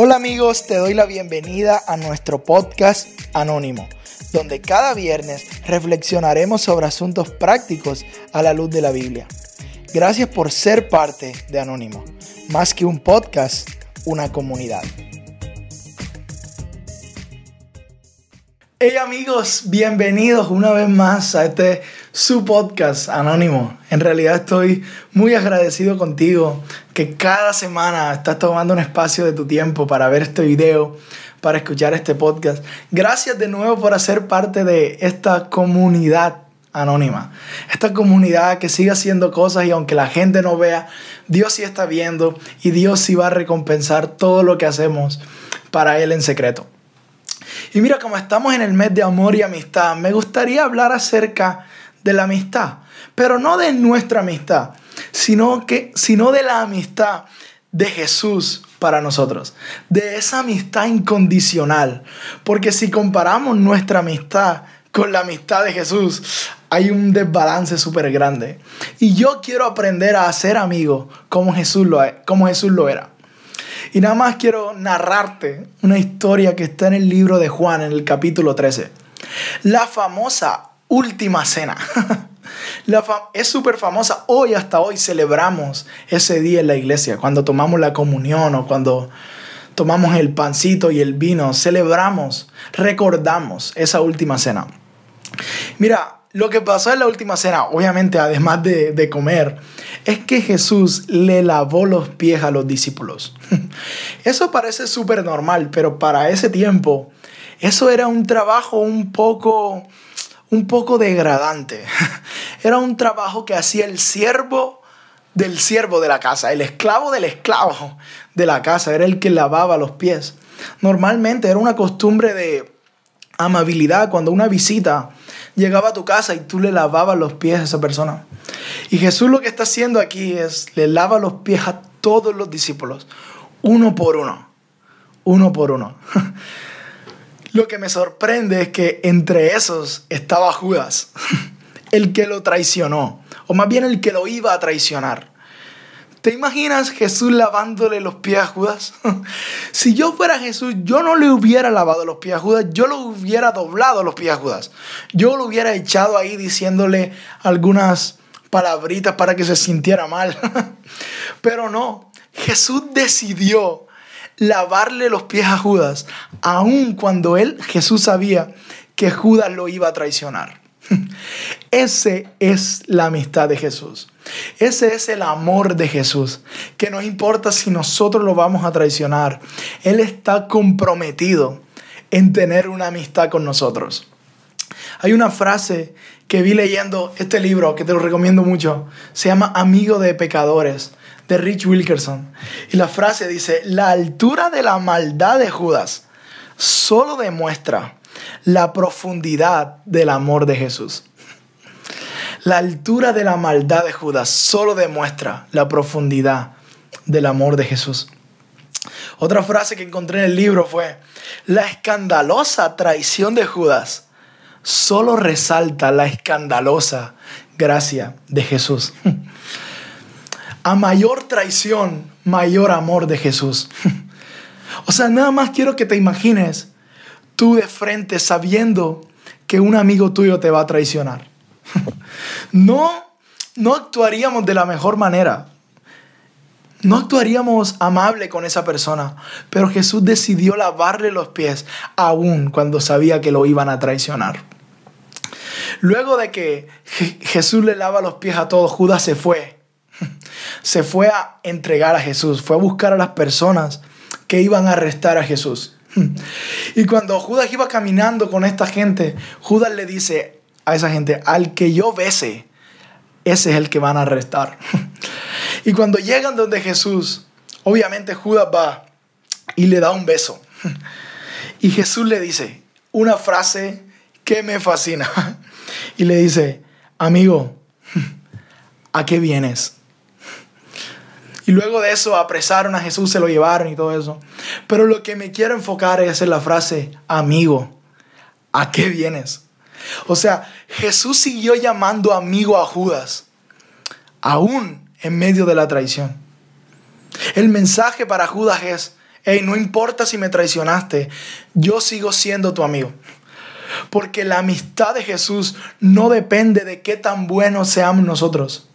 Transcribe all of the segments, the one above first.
Hola amigos, te doy la bienvenida a nuestro podcast Anónimo, donde cada viernes reflexionaremos sobre asuntos prácticos a la luz de la Biblia. Gracias por ser parte de Anónimo, más que un podcast, una comunidad. Hey amigos, bienvenidos una vez más a este su podcast anónimo. En realidad estoy muy agradecido contigo que cada semana estás tomando un espacio de tu tiempo para ver este video, para escuchar este podcast. Gracias de nuevo por hacer parte de esta comunidad anónima. Esta comunidad que sigue haciendo cosas y aunque la gente no vea, Dios sí está viendo y Dios sí va a recompensar todo lo que hacemos para Él en secreto. Y mira, como estamos en el mes de amor y amistad, me gustaría hablar acerca de la amistad, pero no de nuestra amistad, sino, que, sino de la amistad de Jesús para nosotros, de esa amistad incondicional, porque si comparamos nuestra amistad con la amistad de Jesús, hay un desbalance súper grande. Y yo quiero aprender a ser amigo como Jesús lo, como Jesús lo era. Y nada más quiero narrarte una historia que está en el libro de Juan, en el capítulo 13. La famosa última cena. La es súper famosa. Hoy, hasta hoy, celebramos ese día en la iglesia, cuando tomamos la comunión o cuando tomamos el pancito y el vino. Celebramos, recordamos esa última cena. Mira, lo que pasó en la última cena, obviamente, además de, de comer, es que Jesús le lavó los pies a los discípulos. Eso parece súper normal, pero para ese tiempo, eso era un trabajo un poco, un poco degradante. Era un trabajo que hacía el siervo del siervo de la casa, el esclavo del esclavo de la casa, era el que lavaba los pies. Normalmente era una costumbre de amabilidad cuando una visita llegaba a tu casa y tú le lavabas los pies a esa persona. Y Jesús lo que está haciendo aquí es, le lava los pies a todos los discípulos, uno por uno, uno por uno. Lo que me sorprende es que entre esos estaba Judas, el que lo traicionó, o más bien el que lo iba a traicionar. ¿Te imaginas Jesús lavándole los pies a Judas? si yo fuera Jesús, yo no le hubiera lavado los pies a Judas, yo lo hubiera doblado los pies a Judas. Yo lo hubiera echado ahí diciéndole algunas palabritas para que se sintiera mal. Pero no, Jesús decidió lavarle los pies a Judas, aun cuando él, Jesús, sabía que Judas lo iba a traicionar. Ese es la amistad de Jesús. Ese es el amor de Jesús, que no importa si nosotros lo vamos a traicionar. Él está comprometido en tener una amistad con nosotros. Hay una frase que vi leyendo este libro, que te lo recomiendo mucho, se llama Amigo de Pecadores, de Rich Wilkerson. Y la frase dice, la altura de la maldad de Judas solo demuestra la profundidad del amor de Jesús. La altura de la maldad de Judas solo demuestra la profundidad del amor de Jesús. Otra frase que encontré en el libro fue, la escandalosa traición de Judas solo resalta la escandalosa gracia de Jesús. A mayor traición, mayor amor de Jesús. O sea, nada más quiero que te imagines tú de frente sabiendo que un amigo tuyo te va a traicionar. No, no actuaríamos de la mejor manera. No actuaríamos amable con esa persona, pero Jesús decidió lavarle los pies aún cuando sabía que lo iban a traicionar. Luego de que Jesús le lava los pies a todos, Judas se fue. Se fue a entregar a Jesús, fue a buscar a las personas que iban a arrestar a Jesús. Y cuando Judas iba caminando con esta gente, Judas le dice a esa gente, al que yo bese, ese es el que van a arrestar. Y cuando llegan donde Jesús, obviamente Judas va y le da un beso. Y Jesús le dice una frase que me fascina. Y le dice, amigo, ¿a qué vienes? Y luego de eso apresaron a Jesús, se lo llevaron y todo eso. Pero lo que me quiero enfocar es en la frase, amigo, ¿a qué vienes? O sea, Jesús siguió llamando amigo a Judas, aún en medio de la traición. El mensaje para Judas es, hey, no importa si me traicionaste, yo sigo siendo tu amigo. Porque la amistad de Jesús no depende de qué tan buenos seamos nosotros.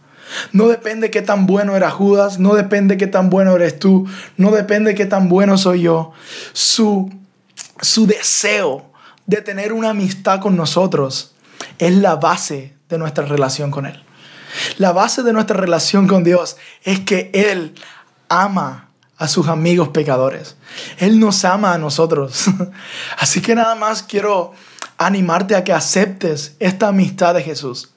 No depende de qué tan bueno era Judas, no depende de qué tan bueno eres tú, no depende de qué tan bueno soy yo. Su, su deseo de tener una amistad con nosotros es la base de nuestra relación con Él. La base de nuestra relación con Dios es que Él ama a sus amigos pecadores. Él nos ama a nosotros. Así que nada más quiero animarte a que aceptes esta amistad de Jesús.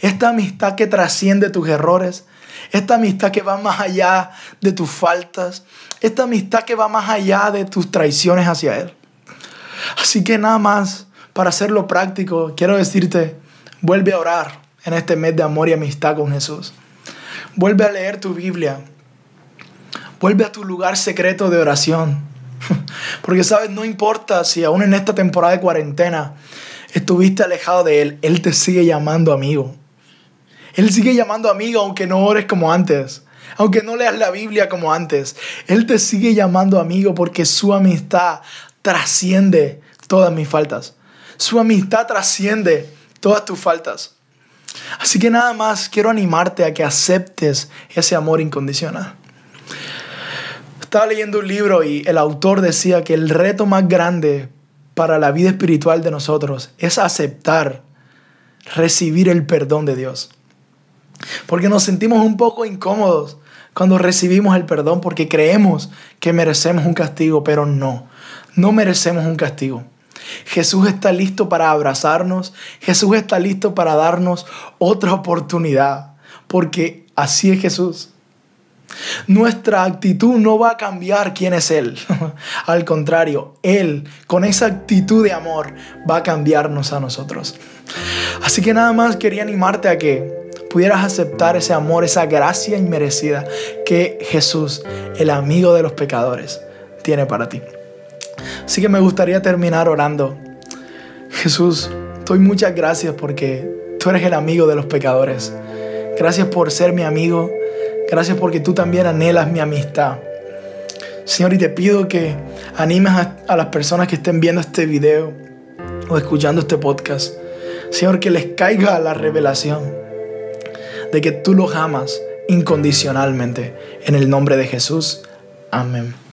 Esta amistad que trasciende tus errores. Esta amistad que va más allá de tus faltas. Esta amistad que va más allá de tus traiciones hacia Él. Así que nada más, para hacerlo práctico, quiero decirte, vuelve a orar en este mes de amor y amistad con Jesús. Vuelve a leer tu Biblia. Vuelve a tu lugar secreto de oración. Porque sabes, no importa si aún en esta temporada de cuarentena estuviste alejado de Él, Él te sigue llamando amigo. Él sigue llamando amigo aunque no ores como antes, aunque no leas la Biblia como antes. Él te sigue llamando amigo porque su amistad trasciende todas mis faltas. Su amistad trasciende todas tus faltas. Así que nada más quiero animarte a que aceptes ese amor incondicional. Estaba leyendo un libro y el autor decía que el reto más grande para la vida espiritual de nosotros es aceptar, recibir el perdón de Dios. Porque nos sentimos un poco incómodos cuando recibimos el perdón porque creemos que merecemos un castigo, pero no, no merecemos un castigo. Jesús está listo para abrazarnos, Jesús está listo para darnos otra oportunidad, porque así es Jesús. Nuestra actitud no va a cambiar quién es Él. Al contrario, Él, con esa actitud de amor, va a cambiarnos a nosotros. Así que nada más quería animarte a que pudieras aceptar ese amor, esa gracia inmerecida que Jesús, el amigo de los pecadores, tiene para ti. Así que me gustaría terminar orando. Jesús, doy muchas gracias porque tú eres el amigo de los pecadores. Gracias por ser mi amigo. Gracias porque tú también anhelas mi amistad. Señor, y te pido que animes a, las personas que estén viendo este video o escuchando este podcast. Señor, que les caiga la revelación de que tú los amas incondicionalmente. En el nombre de Jesús. Amén.